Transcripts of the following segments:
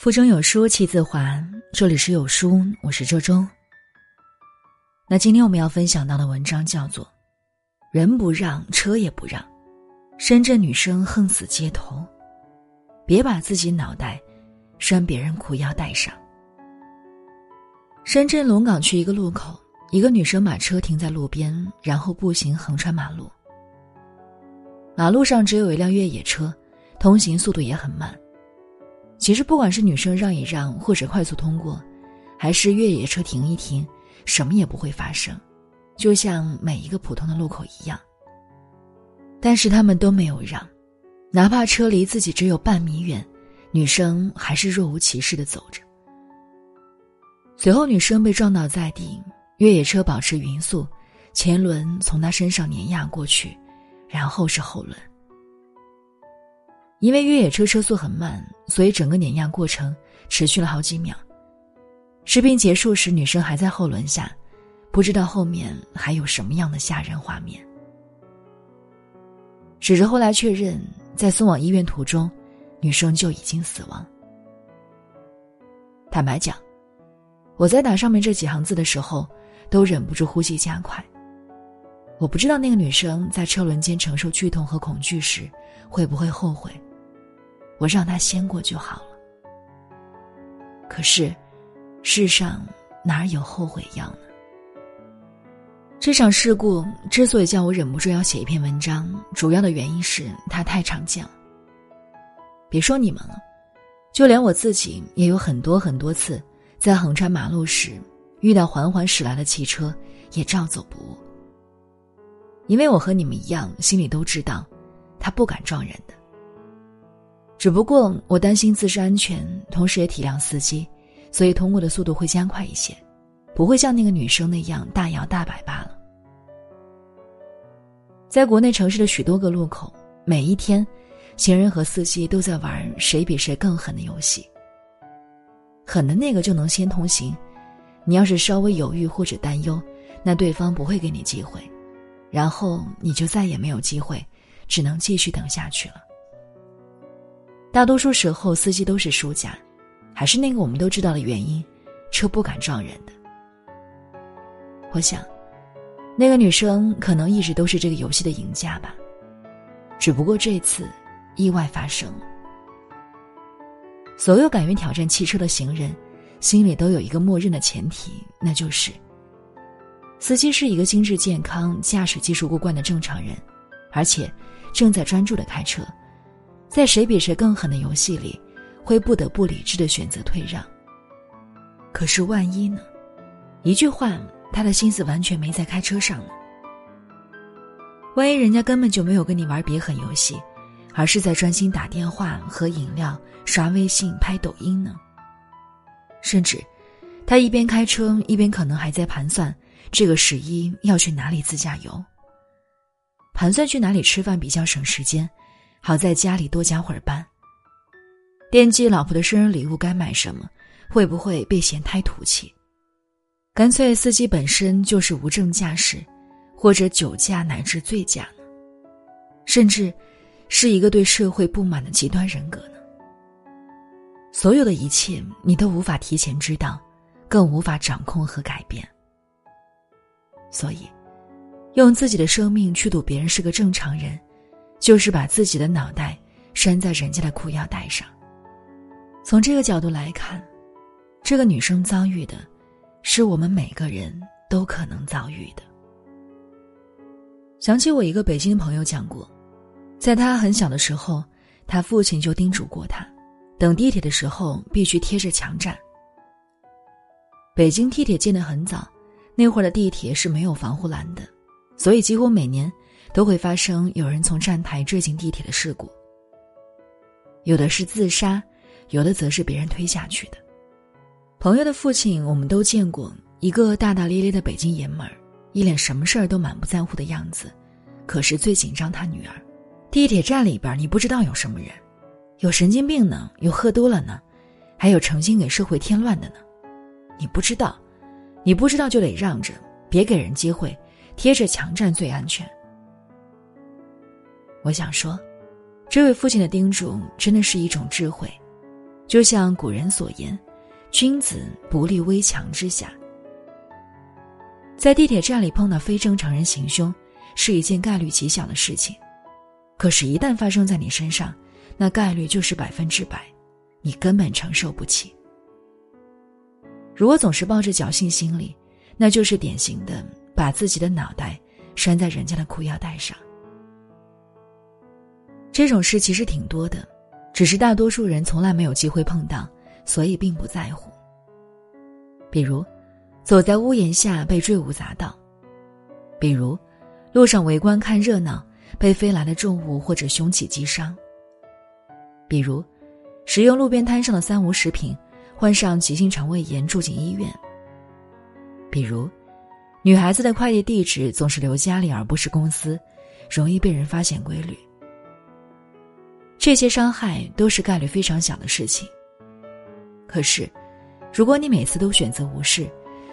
腹中有书气自华，这里是有书，我是周周。那今天我们要分享到的文章叫做《人不让，车也不让》，深圳女生横死街头，别把自己脑袋拴别人裤腰带上。深圳龙岗区一个路口，一个女生把车停在路边，然后步行横穿马路。马路上只有一辆越野车，通行速度也很慢。其实，不管是女生让一让，或者快速通过，还是越野车停一停，什么也不会发生，就像每一个普通的路口一样。但是他们都没有让，哪怕车离自己只有半米远，女生还是若无其事的走着。随后，女生被撞倒在地，越野车保持匀速，前轮从她身上碾压过去，然后是后轮。因为越野车车速很慢，所以整个碾压过程持续了好几秒。视频结束时，女生还在后轮下，不知道后面还有什么样的吓人画面。只是后来确认，在送往医院途中，女生就已经死亡。坦白讲，我在打上面这几行字的时候，都忍不住呼吸加快。我不知道那个女生在车轮间承受剧痛和恐惧时，会不会后悔。我让他先过就好了。可是，世上哪有后悔药呢？这场事故之所以叫我忍不住要写一篇文章，主要的原因是它太常见了。别说你们了，就连我自己也有很多很多次在横穿马路时遇到缓缓驶来的汽车，也照走不误。因为我和你们一样，心里都知道，他不敢撞人的。只不过我担心自身安全，同时也体谅司机，所以通过的速度会加快一些，不会像那个女生那样大摇大摆罢了。在国内城市的许多个路口，每一天，行人和司机都在玩谁比谁更狠的游戏。狠的那个就能先通行，你要是稍微犹豫或者担忧，那对方不会给你机会，然后你就再也没有机会，只能继续等下去了。大多数时候，司机都是输家，还是那个我们都知道的原因，车不敢撞人的。我想，那个女生可能一直都是这个游戏的赢家吧，只不过这次意外发生了。所有敢于挑战汽车的行人，心里都有一个默认的前提，那就是：司机是一个心智健康、驾驶技术过关的正常人，而且正在专注的开车。在谁比谁更狠的游戏里，会不得不理智的选择退让。可是万一呢？一句话，他的心思完全没在开车上呢。万一人家根本就没有跟你玩别狠游戏，而是在专心打电话、喝饮料、刷微信、拍抖音呢？甚至，他一边开车一边可能还在盘算这个十一要去哪里自驾游，盘算去哪里吃饭比较省时间。好在家里多加会儿班。惦记老婆的生日礼物该买什么，会不会被嫌太土气？干脆司机本身就是无证驾驶，或者酒驾乃至醉驾呢？甚至，是一个对社会不满的极端人格呢？所有的一切，你都无法提前知道，更无法掌控和改变。所以，用自己的生命去赌别人是个正常人。就是把自己的脑袋拴在人家的裤腰带上。从这个角度来看，这个女生遭遇的，是我们每个人都可能遭遇的。想起我一个北京朋友讲过，在他很小的时候，他父亲就叮嘱过他，等地铁的时候必须贴着墙站。北京地铁建得很早，那会儿的地铁是没有防护栏的，所以几乎每年。都会发生有人从站台坠进地铁的事故，有的是自杀，有的则是别人推下去的。朋友的父亲我们都见过，一个大大咧咧的北京爷们儿，一脸什么事儿都满不在乎的样子。可是最紧张他女儿，地铁站里边你不知道有什么人，有神经病呢，有喝多了呢，还有诚心给社会添乱的呢。你不知道，你不知道就得让着，别给人机会，贴着墙站最安全。我想说，这位父亲的叮嘱真的是一种智慧，就像古人所言：“君子不立危墙之下。”在地铁站里碰到非正常人行凶，是一件概率极小的事情。可是，一旦发生在你身上，那概率就是百分之百，你根本承受不起。如果总是抱着侥幸心理，那就是典型的把自己的脑袋拴在人家的裤腰带上。这种事其实挺多的，只是大多数人从来没有机会碰到，所以并不在乎。比如。走在屋檐下被坠物砸到，比如路上围观看热闹被飞来的重物或者凶器击伤。比如使用路边摊上的三无食品，患上急性肠胃炎住进医院。比如女孩子的快递地址总是留家里而不是公司，容易被人发现规律。这些伤害都是概率非常小的事情。可是，如果你每次都选择无视，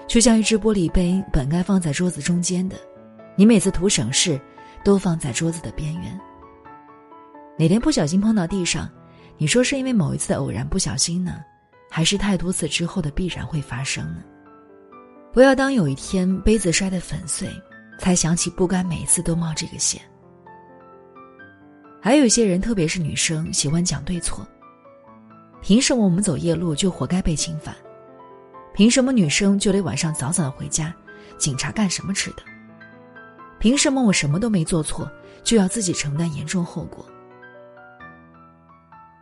就像一只玻璃杯，本该放在桌子中间的，你每次图省事，都放在桌子的边缘。哪天不小心碰到地上，你说是因为某一次的偶然不小心呢，还是太多次之后的必然会发生呢？不要当有一天杯子摔得粉碎，才想起不该每次都冒这个险。还有一些人，特别是女生，喜欢讲对错。凭什么我们走夜路就活该被侵犯？凭什么女生就得晚上早早的回家？警察干什么吃的？凭什么我什么都没做错，就要自己承担严重后果？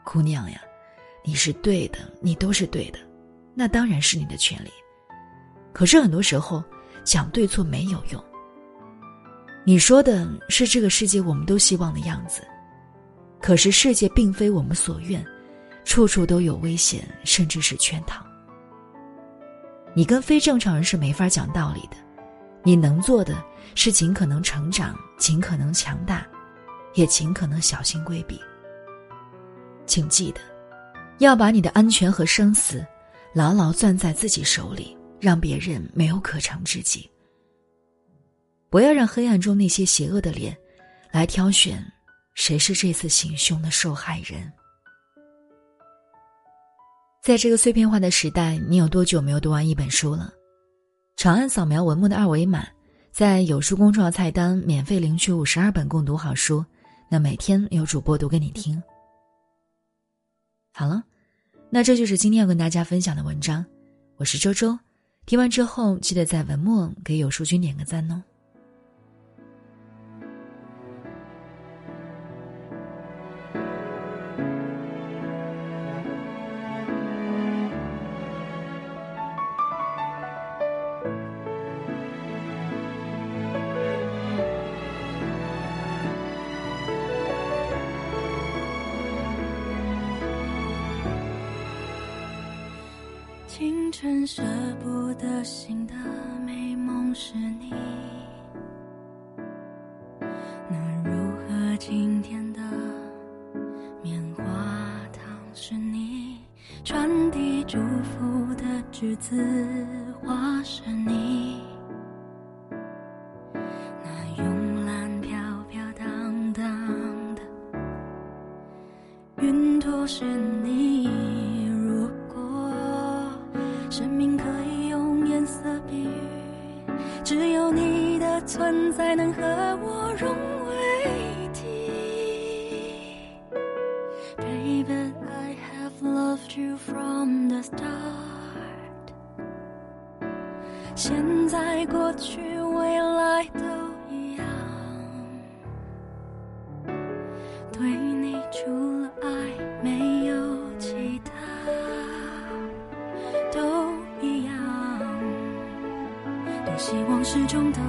姑娘呀，你是对的，你都是对的，那当然是你的权利。可是很多时候讲对错没有用。你说的是这个世界我们都希望的样子，可是世界并非我们所愿，处处都有危险，甚至是圈套。你跟非正常人是没法讲道理的，你能做的是尽可能成长，尽可能强大，也尽可能小心规避。请记得，要把你的安全和生死牢牢攥在自己手里，让别人没有可乘之机。不要让黑暗中那些邪恶的脸，来挑选谁是这次行凶的受害人。在这个碎片化的时代，你有多久没有读完一本书了？长按扫描文末的二维码，在有书公众号菜单免费领取五十二本共读好书，那每天有主播读给你听。好了，那这就是今天要跟大家分享的文章。我是周周，听完之后记得在文末给有书君点个赞哦。清晨舍不得醒的美梦是你，那如何今天的棉花糖是你，传递祝福的栀子花是你，那慵懒飘飘荡荡的云朵是你。存在能和我融为一体。Baby, I have loved you from the start。现在、过去、未来都一样，对你除了爱没有其他。都希望始终都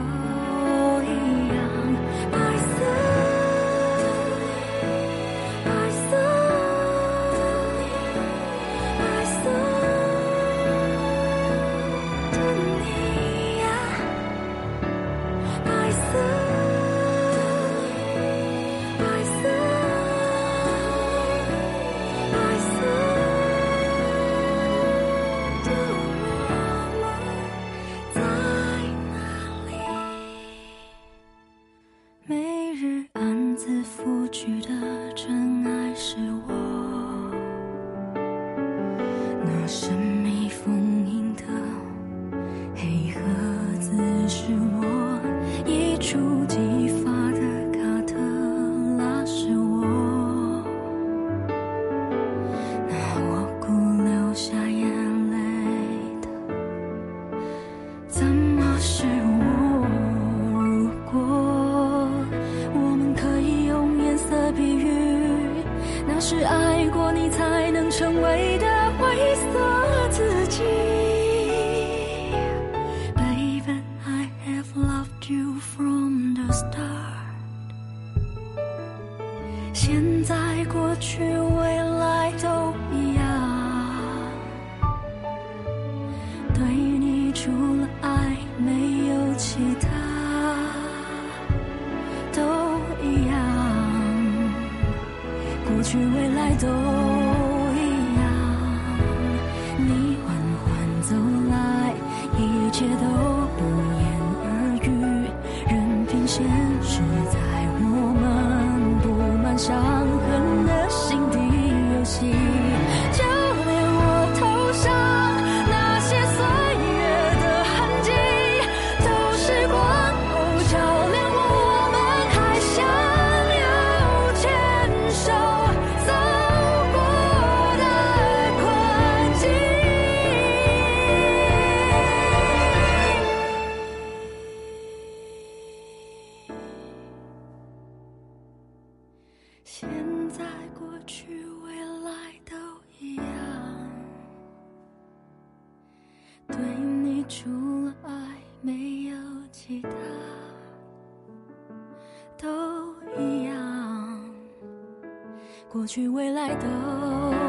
日暗自拂去的。去未来的